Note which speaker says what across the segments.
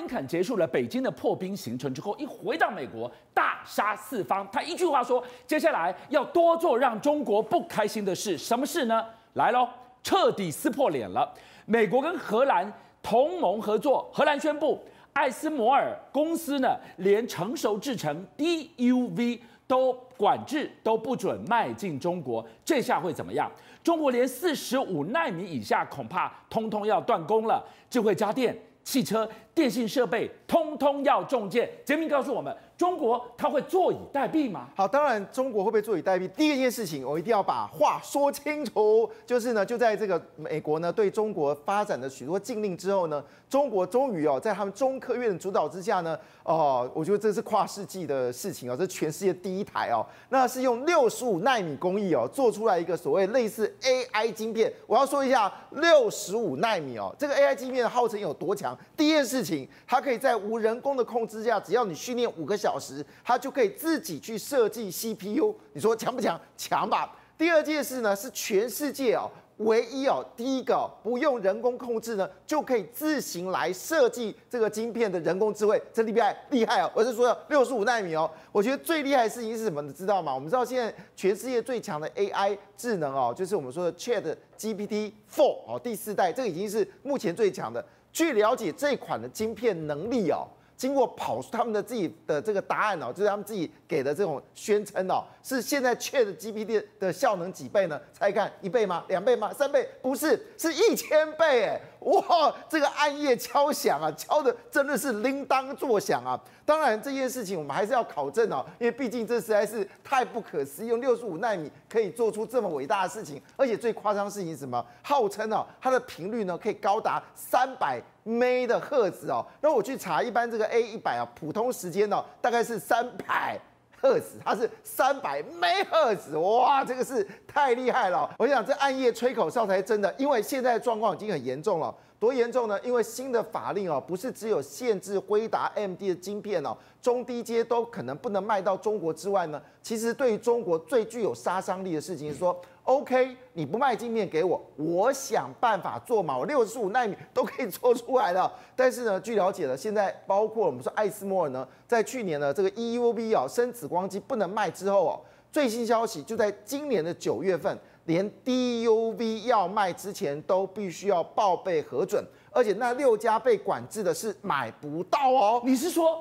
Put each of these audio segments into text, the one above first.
Speaker 1: 林肯结束了北京的破冰行程之后，一回到美国，大杀四方。他一句话说，接下来要多做让中国不开心的事。什么事呢？来喽，彻底撕破脸了。美国跟荷兰同盟合作，荷兰宣布，艾斯摩尔公司呢，连成熟制成 DUV 都管制，都不准卖进中国。这下会怎么样？中国连四十五纳米以下恐怕通通要断供了。智慧家电、汽车、电信设备，通通要中建。杰明告诉我们。中国他会坐以待毙吗？
Speaker 2: 好，当然中国会不会坐以待毙？第一件事情，我一定要把话说清楚，就是呢，就在这个美国呢对中国发展的许多禁令之后呢，中国终于哦，在他们中科院的主导之下呢，哦，我觉得这是跨世纪的事情哦，这是全世界第一台哦，那是用六十五纳米工艺哦，做出来一个所谓类似 AI 晶片。我要说一下六十五纳米哦，这个 AI 晶片号称有多强？第一件事情，它可以在无人工的控制下，只要你训练五个小。小时，它就可以自己去设计 CPU，你说强不强？强吧。第二件事呢，是全世界哦唯一哦第一个不用人工控制呢，就可以自行来设计这个晶片的人工智慧，这厉害厉害哦！我是说六十五奈米哦，我觉得最厉害的事情是什么？你知道吗？我们知道现在全世界最强的 AI 智能哦，就是我们说的 Chat GPT Four 哦，第四代，这个已经是目前最强的。据了解，这款的晶片能力哦。经过跑出他们的自己的这个答案哦，就是他们自己给的这种宣称哦，是现在 ChatGPT 的效能几倍呢？猜看一倍吗？两倍吗？三倍？不是，是一千倍哎！哇，这个暗夜敲响啊，敲的真的是铃铛作响啊！当然这件事情我们还是要考证哦，因为毕竟这实在是太不可思议，用六十五奈米可以做出这么伟大的事情，而且最夸张的事情是什么？号称哦，它的频率呢可以高达三百。May 的赫兹哦，那我去查，一般这个 A 一百啊，普通时间哦，大概是三百赫兹，它是三百 May 赫兹，哇，这个是太厉害了！我想这暗夜吹口哨才真的，因为现在状况已经很严重了。多严重呢？因为新的法令哦，不是只有限制辉达、M D 的晶片哦，中低阶都可能不能卖到中国之外呢。其实对于中国最具有杀伤力的事情是说，OK，你不卖晶片给我，我想办法做嘛，我六十五奈米都可以做出来了。但是呢，据了解了，现在包括我们说艾斯摩尔呢，在去年呢这个 EUV 啊深紫光机不能卖之后哦，最新消息就在今年的九月份。连 DUV 要卖之前都必须要报备核准，而且那六家被管制的是买不到哦。
Speaker 1: 你是说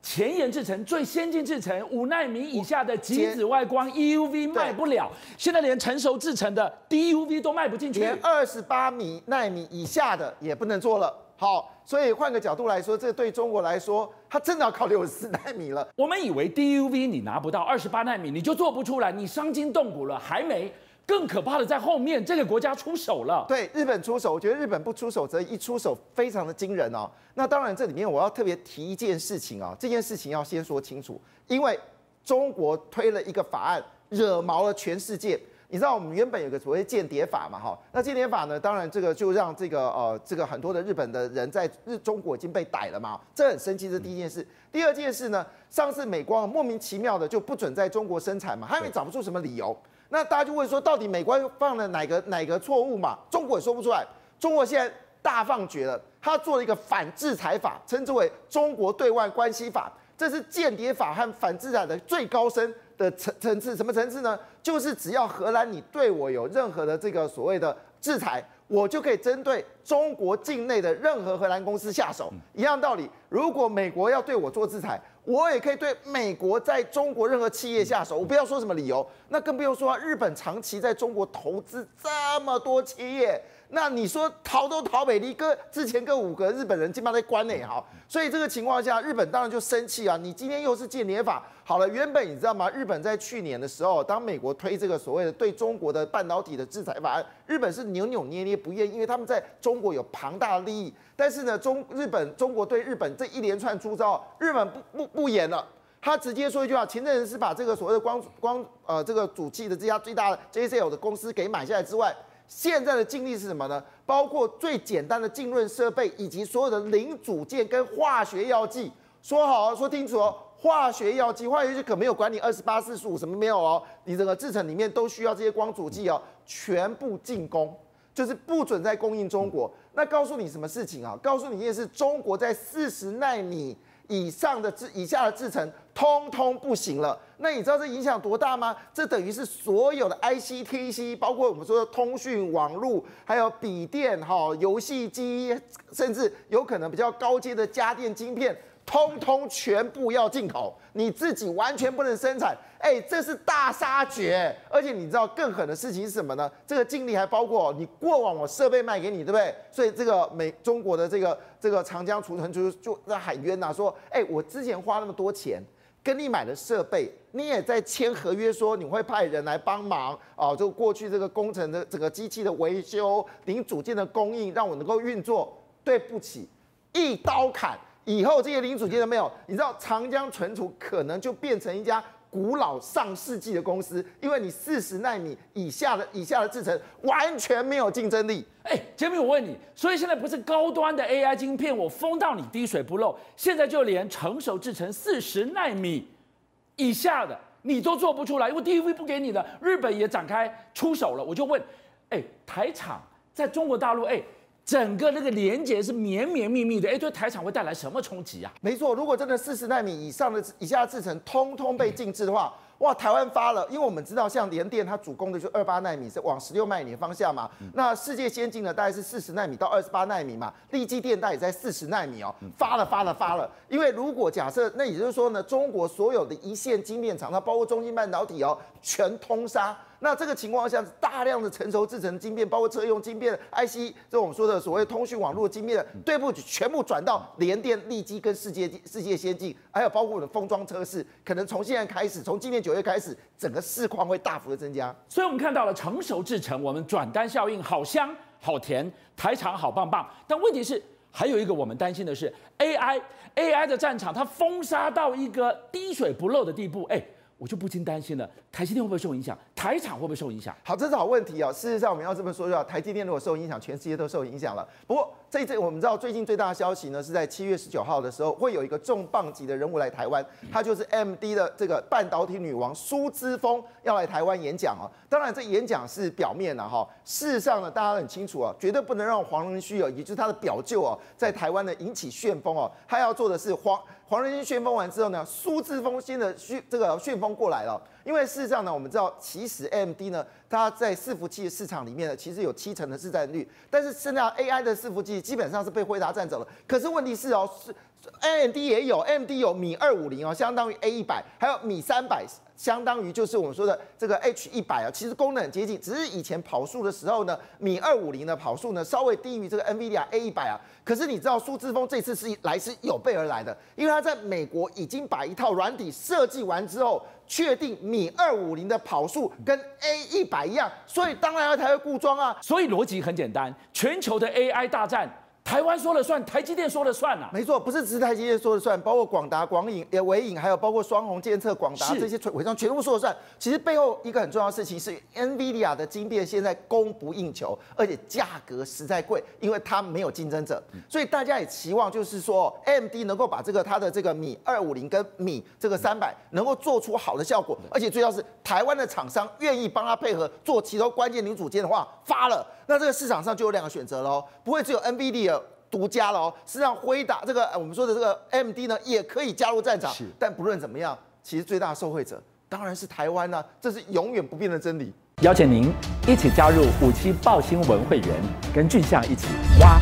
Speaker 1: 前沿制程最先进制程五纳米以下的极紫外光 EUV 卖不了，现在连成熟制程的 DUV 都卖不进去，
Speaker 2: 连二十八米纳米以下的也不能做了。好，所以换个角度来说，这对中国来说，它真的要靠六十四纳米了。
Speaker 1: 我们以为 DUV 你拿不到二十八纳米你就做不出来，你伤筋动骨了，还没。更可怕的在后面，这个国家出手了。
Speaker 2: 对，日本出手，我觉得日本不出手则一出手非常的惊人哦。那当然，这里面我要特别提一件事情啊，这件事情要先说清楚，因为中国推了一个法案，惹毛了全世界。你知道我们原本有个所谓间谍法嘛，哈，那间谍法呢，当然这个就让这个呃这个很多的日本的人在日中国已经被逮了嘛，这很生气，这第一件事。第二件事呢，上次美光莫名其妙的就不准在中国生产嘛，他也找不出什么理由。那大家就问说，到底美国犯了哪个哪个错误嘛？中国也说不出来。中国现在大放厥了，他做了一个反制裁法，称之为《中国对外关系法》，这是间谍法和反制裁的最高深的层层次。什么层次呢？就是只要荷兰你对我有任何的这个所谓的制裁，我就可以针对中国境内的任何荷兰公司下手。一样道理，如果美国要对我做制裁。我也可以对美国在中国任何企业下手，我不要说什么理由，那更不用说日本长期在中国投资这么多企业。那你说逃都逃北，你哥之前跟五个日本人基本上在关内哈，所以这个情况下，日本当然就生气啊！你今天又是间谍法，好了，原本你知道吗？日本在去年的时候，当美国推这个所谓的对中国的半导体的制裁法案，日本是扭扭捏捏不愿意，因为他们在中国有庞大的利益。但是呢，中日本中国对日本这一连串出招，日本不不不演了，他直接说一句话：前阵子是把这个所谓的光光呃这个主机的这家最大的 JCL 的公司给买下来之外。现在的禁令是什么呢？包括最简单的浸润设备，以及所有的零组件跟化学药剂。说好，说清楚哦，化学药剂，化学药剂可没有管你二十八、四十五什么没有哦。你整个制程里面都需要这些光阻剂哦，全部进攻，就是不准再供应中国。那告诉你什么事情啊？告诉你一件事，中国在四十纳米以上的制以下的制程，通通不行了。那你知道这影响多大吗？这等于是所有的 IC、TC，包括我们说的通讯网络，还有笔电、哈游戏机，甚至有可能比较高阶的家电晶片。通通全部要进口，你自己完全不能生产，哎，这是大杀绝！而且你知道更狠的事情是什么呢？这个净利还包括你过往我设备卖给你，对不对？所以这个美中国的这个这个长江储存就就在喊冤呐，说，哎，我之前花那么多钱跟你买的设备，你也在签合约说你会派人来帮忙啊，就过去这个工程的整个机器的维修、零组件的供应，让我能够运作。对不起，一刀砍。以后这些零组件都没有，你知道长江存储可能就变成一家古老上世纪的公司，因为你四十奈米以下的以下的制程完全没有竞争力。
Speaker 1: 哎，杰米，我问你，所以现在不是高端的 AI 晶片我封到你滴水不漏，现在就连成熟制程四十奈米以下的你都做不出来，因为 DUV 不给你的，日本也展开出手了。我就问，哎，台厂在中国大陆，哎。整个那个连接是绵绵密密的，哎，对台厂会带来什么冲击啊？
Speaker 2: 没错，如果真的四十纳米以上的以下制程通通被禁止的话，哇，台湾发了，因为我们知道像联电它主攻的就二八纳米是往十六纳米的方向嘛，那世界先进的大概是四十纳米到二十八纳米嘛，力积电大也在四十纳米哦，发了发了发了，因为如果假设那也就是说呢，中国所有的一线晶片厂，它包括中芯半导体哦，全通杀。那这个情况下，大量的成熟制程晶片，包括车用晶片、IC，这我们说的所谓通讯网络晶片，对不起，全部转到联电、力积跟世界世界先进，还有包括我的封装测试，可能从现在开始，从今年九月开始，整个市况会大幅的增加。
Speaker 1: 所以我们看到了成熟制程，我们转单效应好香好甜，台厂好棒棒。但问题是，还有一个我们担心的是 AI，AI 的战场它封杀到一个滴水不漏的地步，哎。我就不禁担心了，台积电会不会受影响？台厂会不会受影响？
Speaker 2: 好，这是好问题啊、哦。事实上，我们要这么说，就台积电如果受影响，全世界都受影响了。不过，这这我们知道，最近最大的消息呢，是在七月十九号的时候，会有一个重磅级的人物来台湾，他就是 M D 的这个半导体女王苏姿丰要来台湾演讲哦。当然，这演讲是表面的哈，事实上呢，大家很清楚啊，绝对不能让黄仁勋啊，也就是他的表舅啊，在台湾呢引起旋风哦。他要做的是黄。黄仁勋旋风完之后呢，苏姿丰新的旋这个旋风过来了。因为事实上呢，我们知道其实 M D 呢，它在伺服器市场里面呢，其实有七成的市占率。但是现在 AI 的伺服器基本上是被辉达占走了。可是问题是哦，是 AMD 也有，AMD 有米二五零哦，相当于 A 一百，还有米三百。相当于就是我们说的这个 H 一百啊，其实功能很接近，只是以前跑数的时候呢，米二五零的跑数呢稍微低于这个 NVIDIA A 一百啊。可是你知道苏姿丰这次是来是有备而来的，因为他在美国已经把一套软体设计完之后，确定米二五零的跑数跟 A 一百一样，所以当然要才会固装啊。
Speaker 1: 所以逻辑很简单，全球的 AI 大战。台湾说了算，台积电说了算啊。
Speaker 2: 没错，不是只是台积电说了算，包括广达、广影、也纬颖，还有包括双红监测、广达这些伪装全部说了算。其实背后一个很重要的事情是，NVIDIA 的晶片现在供不应求，而且价格实在贵，因为它没有竞争者。所以大家也期望就是说，AMD 能够把这个它的这个米二五零跟米这个三百能够做出好的效果，而且最重要是台湾的厂商愿意帮他配合做其中关键零组件的话，发了，那这个市场上就有两个选择喽，不会只有 NVIDIA。独家了哦，实际上辉达这个我们说的这个 AMD 呢，也可以加入战场。是，但不论怎么样，其实最大的受惠者当然是台湾呢，这是永远不变的真理。
Speaker 1: 邀请您一起加入五七报新闻会员，跟俊相一起挖。